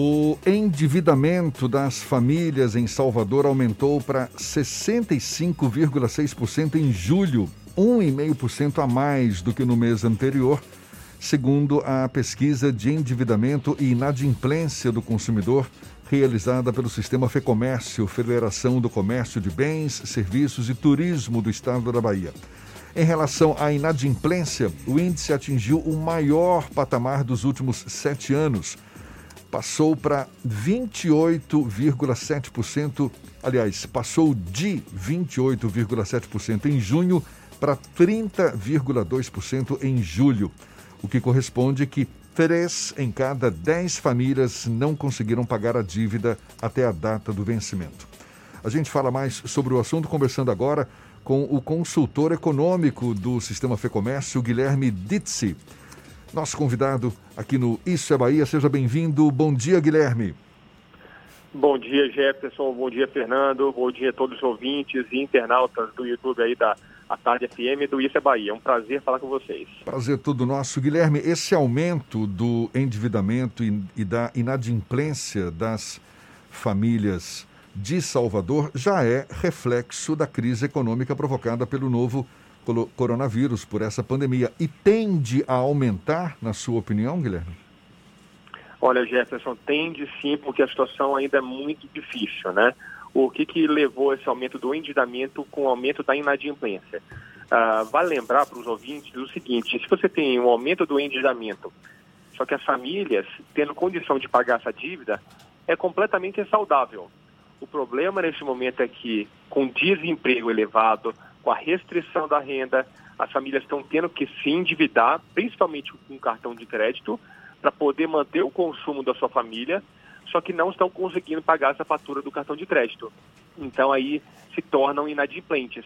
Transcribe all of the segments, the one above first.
O endividamento das famílias em Salvador aumentou para 65,6% em julho, 1,5% a mais do que no mês anterior, segundo a pesquisa de endividamento e inadimplência do consumidor realizada pelo Sistema Fecomércio, Federação do Comércio de Bens, Serviços e Turismo do Estado da Bahia. Em relação à inadimplência, o índice atingiu o maior patamar dos últimos sete anos passou para 28,7%, aliás, passou de 28,7% em junho para 30,2% em julho, o que corresponde que três em cada dez famílias não conseguiram pagar a dívida até a data do vencimento. A gente fala mais sobre o assunto conversando agora com o consultor econômico do Sistema Fecomércio, Guilherme Ditzi. Nosso convidado aqui no Isso é Bahia, seja bem-vindo. Bom dia, Guilherme. Bom dia, Jefferson. Bom dia, Fernando. Bom dia a todos os ouvintes e internautas do YouTube aí da a Tarde FM do Isso é Bahia. É um prazer falar com vocês. Prazer todo nosso. Guilherme, esse aumento do endividamento e, e da inadimplência das famílias de Salvador já é reflexo da crise econômica provocada pelo novo coronavírus, por essa pandemia, e tende a aumentar, na sua opinião, Guilherme? Olha, Jefferson, tende sim, porque a situação ainda é muito difícil, né? O que, que levou esse aumento do endividamento com o aumento da inadimplência? Uh, vale lembrar para os ouvintes o seguinte: se você tem um aumento do endividamento, só que as famílias tendo condição de pagar essa dívida, é completamente saudável. O problema nesse momento é que, com desemprego elevado, com a restrição da renda, as famílias estão tendo que se endividar, principalmente com cartão de crédito, para poder manter o consumo da sua família, só que não estão conseguindo pagar essa fatura do cartão de crédito. Então aí se tornam inadimplentes.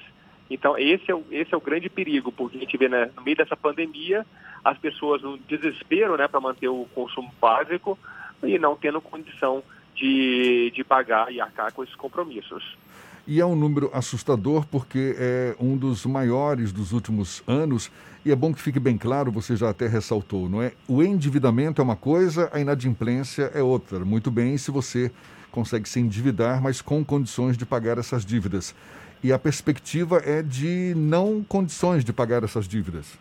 Então esse é o, esse é o grande perigo, porque a gente vê né, no meio dessa pandemia as pessoas no desespero né, para manter o consumo básico e não tendo condição de, de pagar e arcar com esses compromissos. E é um número assustador porque é um dos maiores dos últimos anos. E é bom que fique bem claro, você já até ressaltou, não é? O endividamento é uma coisa, a inadimplência é outra. Muito bem se você consegue se endividar, mas com condições de pagar essas dívidas. E a perspectiva é de não condições de pagar essas dívidas.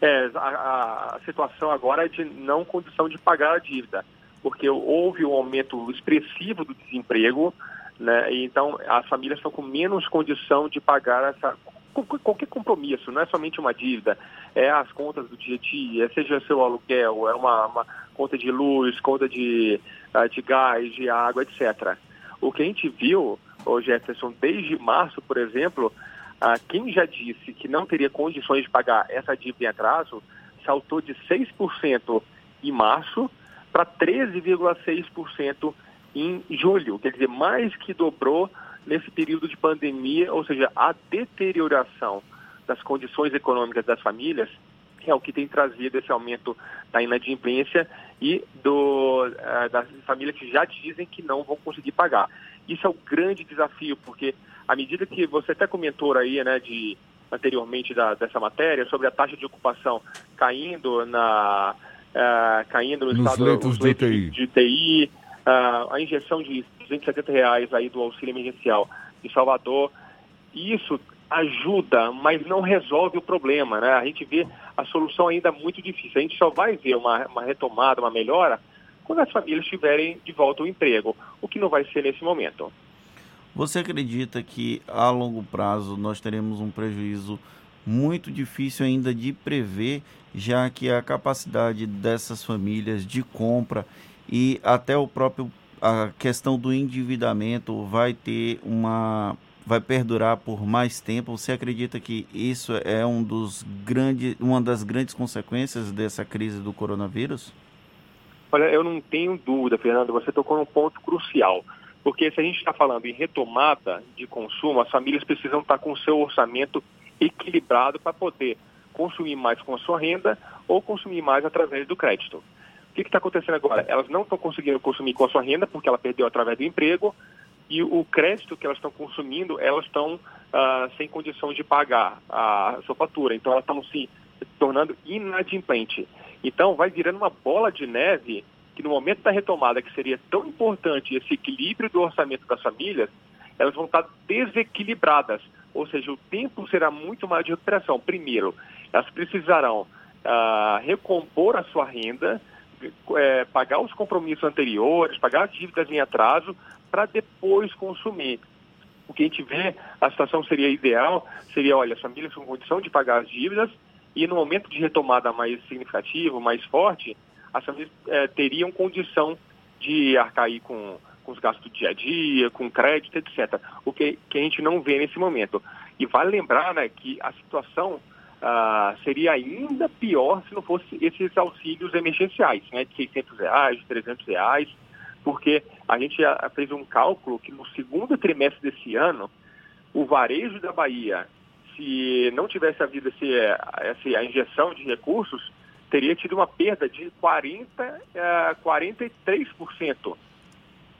É, a, a situação agora é de não condição de pagar a dívida, porque houve um aumento expressivo do desemprego, né? Então, as famílias estão com menos condição de pagar essa qualquer compromisso, não é somente uma dívida, é as contas do dia a dia, seja seu aluguel, é uma, uma conta de luz, conta de, ah, de gás, de água, etc. O que a gente viu, ô Jefferson, desde março, por exemplo, ah, quem já disse que não teria condições de pagar essa dívida em atraso, saltou de 6% em março para 13,6% em julho, quer dizer, mais que dobrou nesse período de pandemia, ou seja, a deterioração das condições econômicas das famílias é o que tem trazido esse aumento da inadimplência e do, uh, das famílias que já dizem que não vão conseguir pagar. Isso é o grande desafio, porque à medida que você até comentou aí, né, de anteriormente da, dessa matéria sobre a taxa de ocupação caindo na uh, caindo no nos estado leitos, de, leitos de, de uh, a injeção de 270 reais aí do auxílio emergencial de Salvador, isso ajuda, mas não resolve o problema, né? A gente vê a solução ainda muito difícil. A gente só vai ver uma, uma retomada, uma melhora, quando as famílias tiverem de volta o emprego, o que não vai ser nesse momento. Você acredita que a longo prazo nós teremos um prejuízo muito difícil ainda de prever, já que a capacidade dessas famílias de compra e até o próprio a questão do endividamento vai ter uma vai perdurar por mais tempo. Você acredita que isso é um dos grandes, uma das grandes consequências dessa crise do coronavírus? Olha, eu não tenho dúvida, Fernando. Você tocou num ponto crucial. Porque se a gente está falando em retomada de consumo, as famílias precisam estar com o seu orçamento equilibrado para poder consumir mais com a sua renda ou consumir mais através do crédito. O que está acontecendo agora? Elas não estão conseguindo consumir com a sua renda, porque ela perdeu através do emprego, e o crédito que elas estão consumindo, elas estão uh, sem condição de pagar a sua fatura. Então, elas estão se tornando inadimplente. Então, vai virando uma bola de neve que no momento da retomada, que seria tão importante esse equilíbrio do orçamento das famílias, elas vão estar desequilibradas, ou seja, o tempo será muito mais de recuperação. Primeiro, elas precisarão ah, recompor a sua renda, é, pagar os compromissos anteriores, pagar as dívidas em atraso, para depois consumir. O que a gente vê, a situação seria ideal, seria, olha, as famílias com condição de pagar as dívidas e no momento de retomada mais significativo, mais forte, as famílias é, teriam condição de arcar com, com os gastos do dia a dia, com crédito, etc. O que, que a gente não vê nesse momento. E vale lembrar né, que a situação ah, seria ainda pior se não fosse esses auxílios emergenciais, né, de 600 reais, de 300 reais, porque a gente fez um cálculo que no segundo trimestre desse ano, o varejo da Bahia, se não tivesse havido esse, essa, a injeção de recursos, teria tido uma perda de 40 a 43%,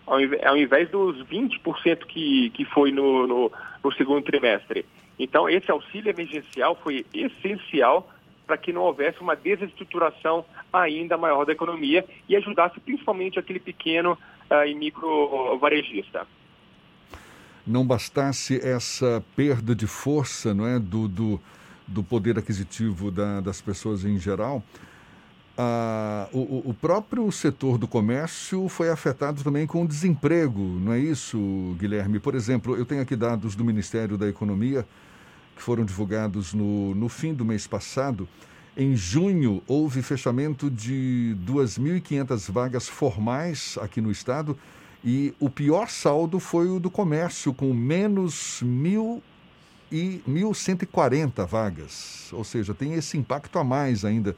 ao invés dos 20% que, que foi no, no, no segundo trimestre. Então, esse auxílio emergencial foi essencial para que não houvesse uma desestruturação ainda maior da economia e ajudasse principalmente aquele pequeno uh, e micro varejista. Não bastasse essa perda de força não é, do, do, do poder aquisitivo da, das pessoas em geral, o, o, próprio setor do comércio foi afetado também com o desemprego, não é isso, Guilherme? Por exemplo, eu tenho aqui dados do Ministério da Economia que foram divulgados no, no fim do mês passado. Em junho, houve fechamento de 2.500 vagas formais aqui no estado e o pior saldo foi o do comércio, com menos 1.000 e 1.140 vagas. Ou seja, tem esse impacto a mais ainda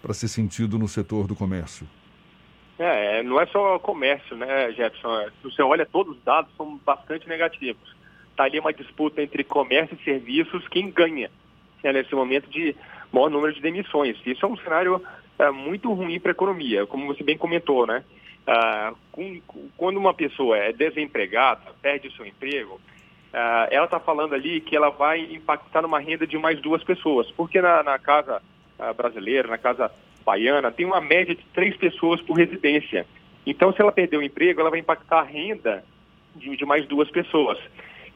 para ser sentido no setor do comércio. É, não é só comércio, né, Jefferson? Se você olha todos os dados, são bastante negativos. Está ali uma disputa entre comércio e serviços, quem ganha né, nesse momento de maior número de demissões. Isso é um cenário é, muito ruim para a economia, como você bem comentou, né? Ah, com, quando uma pessoa é desempregada, perde o seu emprego, ah, ela está falando ali que ela vai impactar numa renda de mais duas pessoas, porque na, na casa brasileira, na casa baiana, tem uma média de três pessoas por residência. Então, se ela perder o emprego, ela vai impactar a renda de, de mais duas pessoas.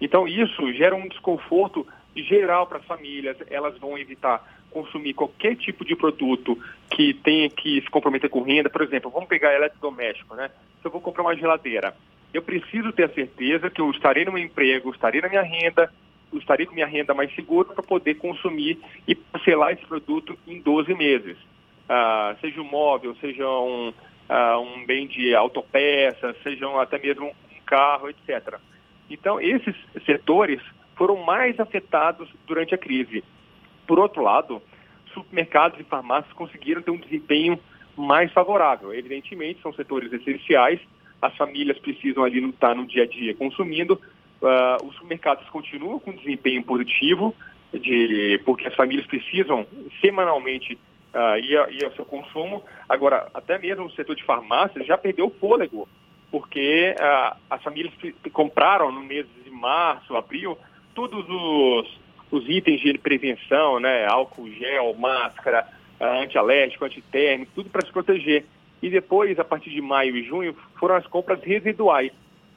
Então, isso gera um desconforto geral para as famílias. Elas vão evitar consumir qualquer tipo de produto que tenha que se comprometer com renda. Por exemplo, vamos pegar eletrodoméstico, né? Se eu vou comprar uma geladeira, eu preciso ter a certeza que eu estarei no meu emprego, estarei na minha renda, estarei com minha renda mais segura para poder consumir e parcelar esse produto em 12 meses. Ah, seja um móvel, seja um, ah, um bem de autopeça, seja até mesmo um carro, etc. Então, esses setores foram mais afetados durante a crise. Por outro lado, supermercados e farmácias conseguiram ter um desempenho mais favorável. Evidentemente, são setores essenciais, as famílias precisam ali estar no dia a dia consumindo, Uh, os supermercados continuam com desempenho positivo, de, porque as famílias precisam semanalmente uh, ir, ir, ao seu consumo. Agora, até mesmo o setor de farmácia já perdeu o fôlego, porque uh, as famílias compraram no mês de março, abril, todos os, os itens de prevenção, né, álcool gel, máscara, antialérgico, antitérmico, tudo para se proteger. E depois, a partir de maio e junho, foram as compras residuais.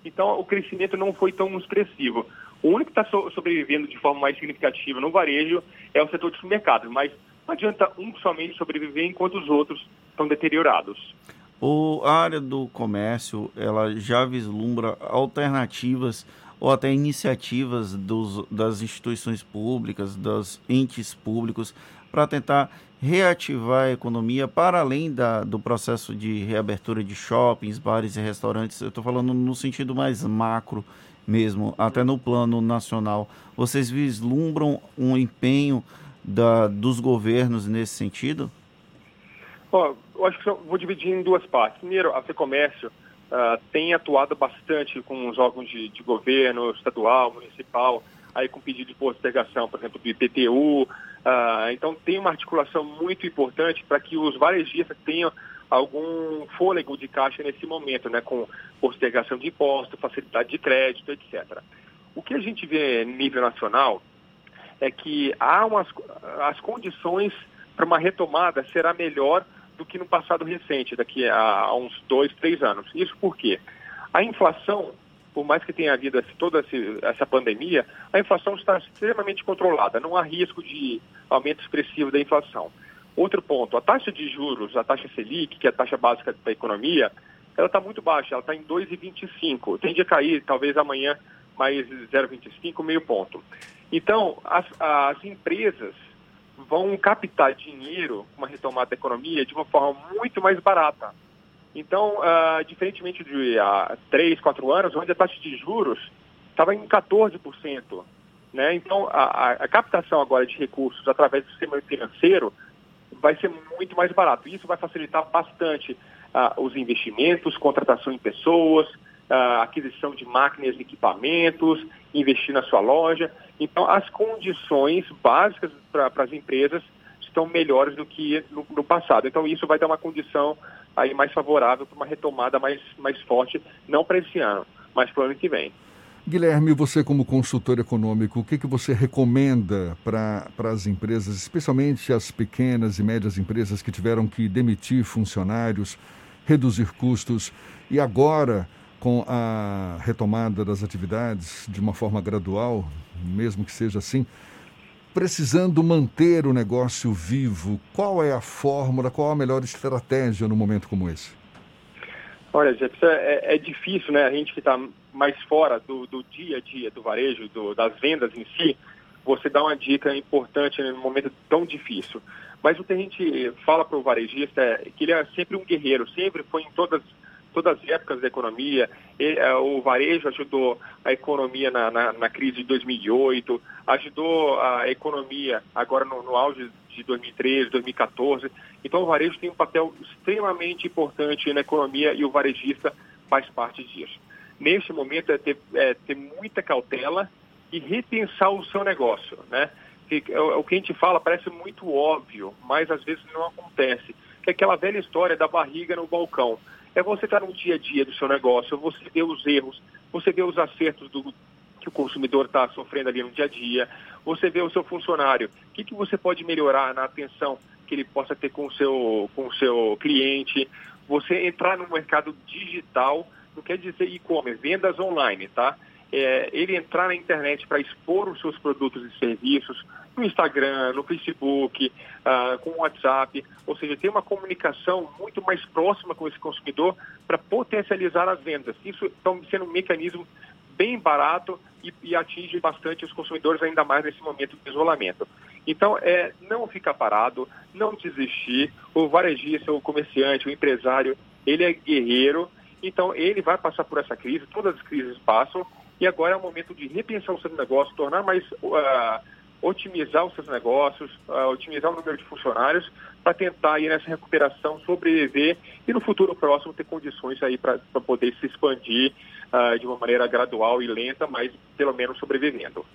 Então, o crescimento não foi tão expressivo. O único que está so sobrevivendo de forma mais significativa no varejo é o setor de supermercados, mas não adianta um somente sobreviver enquanto os outros estão deteriorados. O, a área do comércio, ela já vislumbra alternativas ou até iniciativas dos, das instituições públicas, dos entes públicos, para tentar reativar a economia para além da, do processo de reabertura de shoppings, bares e restaurantes. Eu estou falando no sentido mais macro mesmo, até no plano nacional. Vocês vislumbram um empenho da, dos governos nesse sentido? Oh, eu acho que vou dividir em duas partes. Primeiro, a FEComércio uh, tem atuado bastante com os órgãos de, de governo estadual, municipal, aí com pedido de postergação, por exemplo, do IPTU, ah, então tem uma articulação muito importante para que os varejistas tenham algum fôlego de caixa nesse momento, né, com postergação de imposto, facilidade de crédito, etc. O que a gente vê nível nacional é que há umas, as condições para uma retomada será melhor do que no passado recente, daqui a, uns dois, três anos. Isso por quê? A inflação, por mais que tenha havido toda essa pandemia, a inflação está extremamente controlada, não há risco de aumento expressivo da inflação. Outro ponto, a taxa de juros, a taxa Selic, que é a taxa básica da economia, ela está muito baixa, ela está em 2,25. Tende a cair, talvez amanhã, mais 0,25, meio ponto. Então, as, as empresas vão captar dinheiro, uma retomada da economia, de uma forma muito mais barata. Então, uh, diferentemente de há três, quatro anos, onde a taxa de juros estava em 14%. Né? Então, a, a, captação agora de recursos através do sistema financeiro vai ser muito mais barato. Isso vai facilitar bastante uh, os investimentos, contratação em pessoas, uh, aquisição de máquinas e equipamentos, investir na sua loja. Então, as condições básicas para as empresas estão melhores do que no, no, passado. Então, isso vai dar uma condição aí mais favorável para uma retomada mais, mais forte, não para esse ano, mas para o ano que vem. Guilherme, você como consultor econômico, o que, que você recomenda para as empresas, especialmente as pequenas e médias empresas que tiveram que demitir funcionários, reduzir custos e agora com a retomada das atividades de uma forma gradual, mesmo que seja assim, precisando manter o negócio vivo, qual é a fórmula, qual a melhor estratégia no momento como esse? Olha, Jefferson, é, é difícil, né? A gente que está mais fora do, do, dia a dia do varejo, do, das vendas em si, você dá uma dica importante num momento tão difícil. Mas o que a gente fala para o varejista é que ele é sempre um guerreiro, sempre foi em todas todas as épocas da economia. E, uh, o varejo ajudou a economia na, na, na, crise de 2008, ajudou a economia agora no, no auge de 2013, 2014. Então o varejo tem um papel extremamente importante na economia e o varejista faz parte disso. Neste momento é ter, é ter muita cautela e repensar o seu negócio, né? Que, é, o que a gente fala parece muito óbvio, mas às vezes não acontece. É aquela velha história da barriga no balcão é você estar no dia a dia do seu negócio, você ver os erros, você ver os acertos do, que o consumidor está sofrendo ali no dia a dia, você vê o seu funcionário, o que, que você pode melhorar na atenção que ele possa ter com o seu, com o seu cliente, você entrar no mercado digital, não quer dizer e-commerce, vendas online, tá? É, ele entrar na internet para expor os seus produtos e serviços, no Instagram, no Facebook, uh, com o WhatsApp, ou seja, tem uma comunicação muito mais próxima com esse consumidor para potencializar as vendas. Isso está sendo um mecanismo bem barato e, e, atinge bastante os consumidores, ainda mais nesse momento de isolamento. Então, é não ficar parado, não desistir. O varejista, o comerciante, o empresário, ele é guerreiro, então ele vai passar por essa crise, todas as crises passam, e agora é o momento de repensar o seu negócio, tornar mais uh, otimizar os seus negócios, uh, otimizar o número de funcionários para tentar ir nessa recuperação, sobreviver e no futuro próximo ter condições aí para poder se expandir uh, de uma maneira gradual e lenta, mas pelo menos sobrevivendo.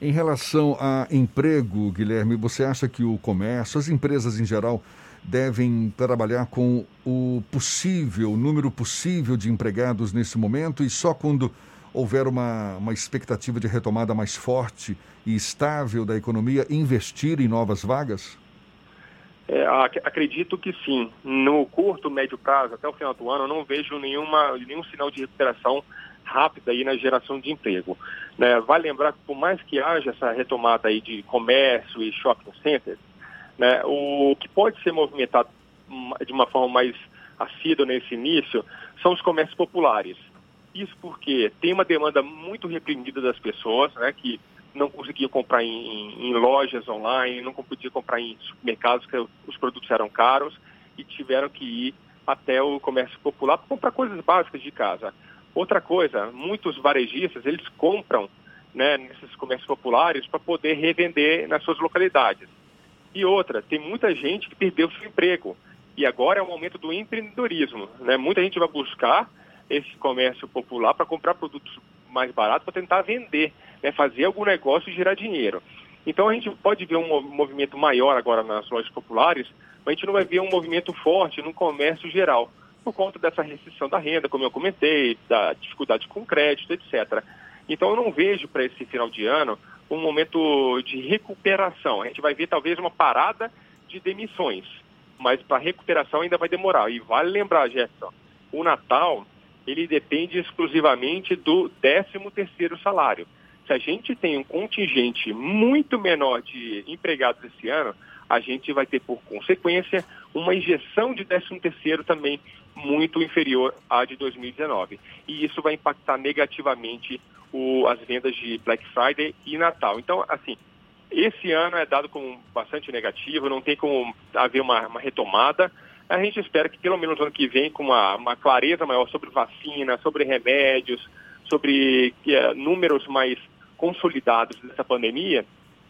Em relação a emprego, Guilherme, você acha que o comércio, as empresas em geral, devem trabalhar com o possível, o número possível de empregados nesse momento e só quando houver uma, uma expectativa de retomada mais forte e estável da economia, investir em novas vagas? É, acredito que sim. No curto, médio prazo, até o final do ano, eu não vejo nenhuma, nenhum sinal de recuperação rápida aí na geração de emprego. Né? Vale lembrar que por mais que haja essa retomada aí de comércio e shopping centers, né, o que pode ser movimentado de uma forma mais assídua nesse início são os comércios populares. Isso porque tem uma demanda muito reprimida das pessoas, né, que não conseguiam comprar em, em, lojas online, não podiam comprar em supermercados, que os produtos eram caros, e tiveram que ir até o comércio popular para comprar coisas básicas de casa. Outra coisa, muitos varejistas, eles compram né, nesses comércios populares para poder revender nas suas localidades. E outra, tem muita gente que perdeu seu emprego. E agora é o momento do empreendedorismo. Né? Muita gente vai buscar esse comércio popular para comprar produtos mais baratos para tentar vender, né, fazer algum negócio e gerar dinheiro. Então a gente pode ver um movimento maior agora nas lojas populares, mas a gente não vai ver um movimento forte no comércio geral, por conta dessa restrição da renda, como eu comentei, da dificuldade com crédito, etc. Então eu não vejo para esse final de ano um momento de recuperação. A gente vai ver talvez uma parada de demissões, mas para recuperação ainda vai demorar. E vale lembrar, Jefferson, o Natal ele depende exclusivamente do 13 terceiro salário. Se a gente tem um contingente muito menor de empregados esse ano, a gente vai ter, por consequência, uma injeção de 13 terceiro também muito inferior à de 2019. E isso vai impactar negativamente o, as vendas de Black Friday e Natal. Então, assim, esse ano é dado como bastante negativo, não tem como haver uma, uma retomada. A gente espera que pelo menos ano que vem, com uma, uma clareza maior sobre vacina, sobre remédios, sobre é, números mais consolidados dessa pandemia,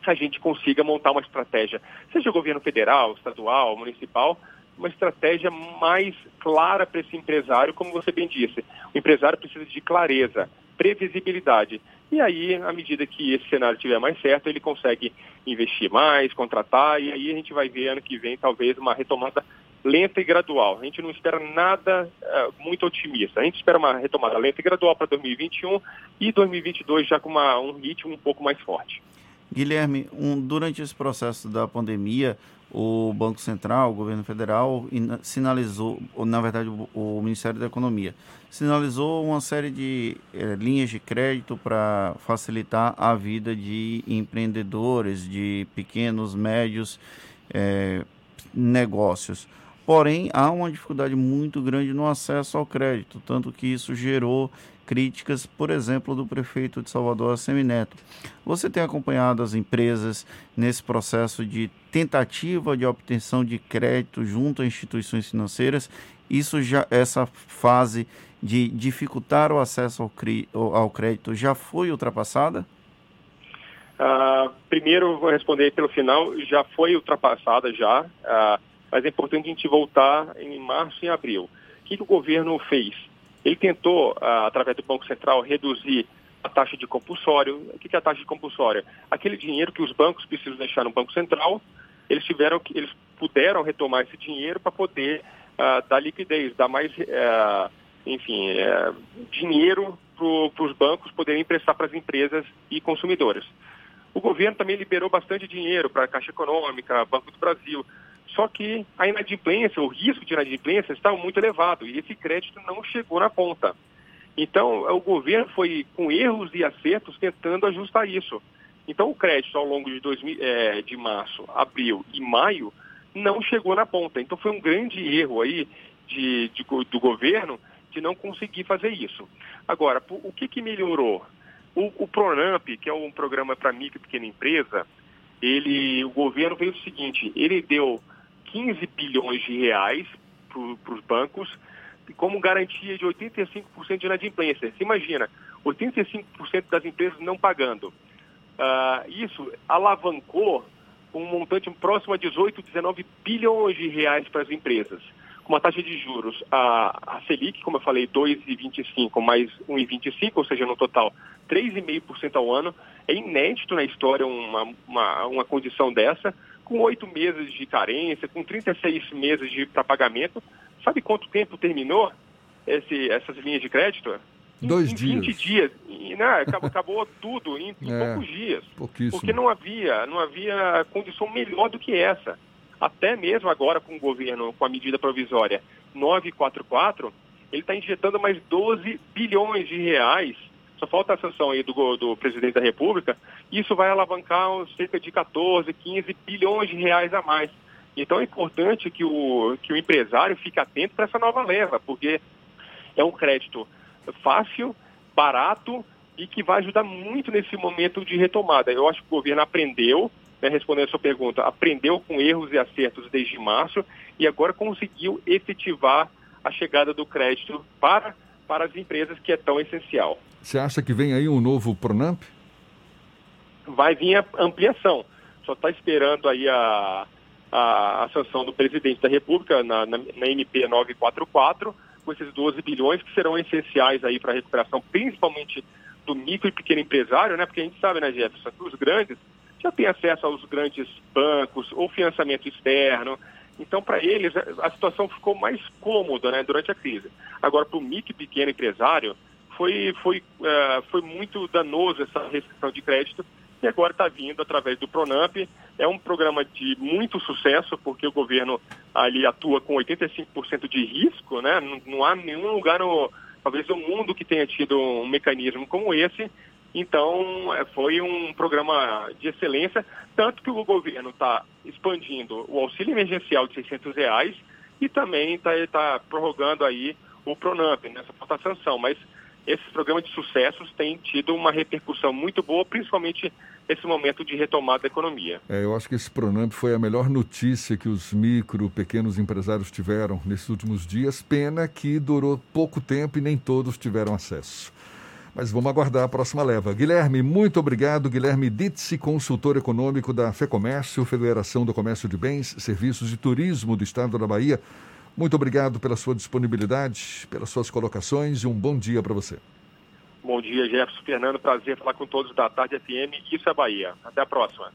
a gente consiga montar uma estratégia, seja governo federal, estadual, municipal, uma estratégia mais clara para esse empresário, como você bem disse. O empresário precisa de clareza, previsibilidade. E aí, à medida que esse cenário estiver mais certo, ele consegue investir mais, contratar, e aí a gente vai ver ano que vem talvez uma retomada lenta e gradual. A gente não espera nada uh, muito otimista. A gente espera uma retomada lenta e gradual para 2021 e 2022 já com uma, um ritmo um pouco mais forte. Guilherme, um, durante esse processo da pandemia, o Banco Central, o governo federal, sinalizou, ou, na verdade o, o, Ministério da Economia, sinalizou uma série de eh, linhas de crédito para facilitar a vida de empreendedores, de pequenos, médios eh, negócios. Porém, há uma dificuldade muito grande no acesso ao crédito, tanto que isso gerou críticas, por exemplo, do prefeito de Salvador, Semineto. Você tem acompanhado as empresas nesse processo de tentativa de obtenção de crédito junto a instituições financeiras? Isso já essa fase de dificultar o acesso ao, ao crédito já foi ultrapassada? Uh, primeiro, vou responder pelo final, já foi ultrapassada já. Uh, mas é importante a gente voltar em março e abril. O que, que o governo fez? Ele tentou, ah, através do Banco Central, reduzir a taxa de compulsório. O que é a taxa de compulsório? Aquele dinheiro que os bancos precisam deixar no Banco Central, eles tiveram que, eles puderam retomar esse dinheiro para poder uh, dar liquidez, dar mais, uh, enfim, uh, dinheiro para os bancos poderem emprestar para as empresas e consumidores. O governo também liberou bastante dinheiro para a Caixa Econômica, Banco do Brasil. Só que a inadimplência, o risco de inadimplência está muito elevado e esse crédito não chegou na ponta. Então, o governo foi com erros e acertos tentando ajustar isso. Então, o crédito ao longo de, 2000, é, de março, abril e maio não chegou na ponta. Então, foi um grande erro aí de, de, do governo de não conseguir fazer isso. Agora, o que, que melhorou? O, o Pronamp, que é um programa para micro e pequena empresa, ele, o governo veio o seguinte, ele deu 15 bilhões de reais para os bancos como garantia de 85% de inadimplência. Você imagina, 85% das empresas não pagando. Uh, isso alavancou um montante próximo a 18, 19 bilhões de reais para as empresas. Com uma taxa de juros, a, a Selic, como eu falei, 2,25 mais 1,25, ou seja, no total 3,5% ao ano. É inédito na história uma, uma, uma condição dessa com oito meses de carência, com 36 meses de para pagamento. Sabe quanto tempo terminou esse, essas linhas de crédito? Dois em, dias. 20 dias. E, né, acabou, acabou tudo em, em é, poucos dias. Porque não havia, não havia condição melhor do que essa. Até mesmo agora com o governo, com a medida provisória 944, ele está injetando mais 12 bilhões de reais só falta a sanção aí do, do presidente da República, isso vai alavancar cerca de 14, 15 bilhões de reais a mais. Então é importante que o, que o empresário fique atento para essa nova leva, porque é um crédito fácil, barato e que vai ajudar muito nesse momento de retomada. Eu acho que o governo aprendeu, né, respondendo a sua pergunta, aprendeu com erros e acertos desde março e agora conseguiu efetivar a chegada do crédito para, para as empresas, que é tão essencial. Você acha que vem aí um novo Pronamp? Vai vir a ampliação. Só está esperando aí a, a, a, sanção do presidente da República na, na, na, MP 944, com esses 12 bilhões que serão essenciais aí para a recuperação, principalmente do micro e pequeno empresário, né? Porque a gente sabe, né, Jefferson, que os grandes já têm acesso aos grandes bancos ou financiamento externo. Então, para eles, a situação ficou mais cômoda né, durante a crise. Agora, para o micro pequeno empresário, foi, foi, uh, foi muito danoso essa restrição de crédito. e agora está vindo através do Pronamp. É um programa de muito sucesso, porque o governo ali atua com 85% de risco, né? Não, não, há nenhum lugar, no, talvez no mundo, que tenha tido um mecanismo como esse. Então, é, foi um programa de excelência, tanto que o governo está expandindo o auxílio emergencial de 600 reais e também está tá prorrogando aí o Pronamp, nessa falta sanção. Mas esses programas de sucessos têm tido uma repercussão muito boa, principalmente nesse momento de retomada da economia. É, eu acho que esse Pronamp foi a melhor notícia que os micro, pequenos empresários tiveram nesses últimos dias. Pena que durou pouco tempo e nem todos tiveram acesso. Mas vamos aguardar a próxima leva. Guilherme, muito obrigado. Guilherme Ditsi, consultor econômico da FEComércio, Federação do Comércio de Bens, Serviços e Turismo do Estado da Bahia. Muito obrigado pela sua disponibilidade, pelas suas colocações e um bom dia para você. Bom dia, Jefferson Fernando. Prazer falar com todos da Tarde FM. Isso é Bahia. Até a próxima.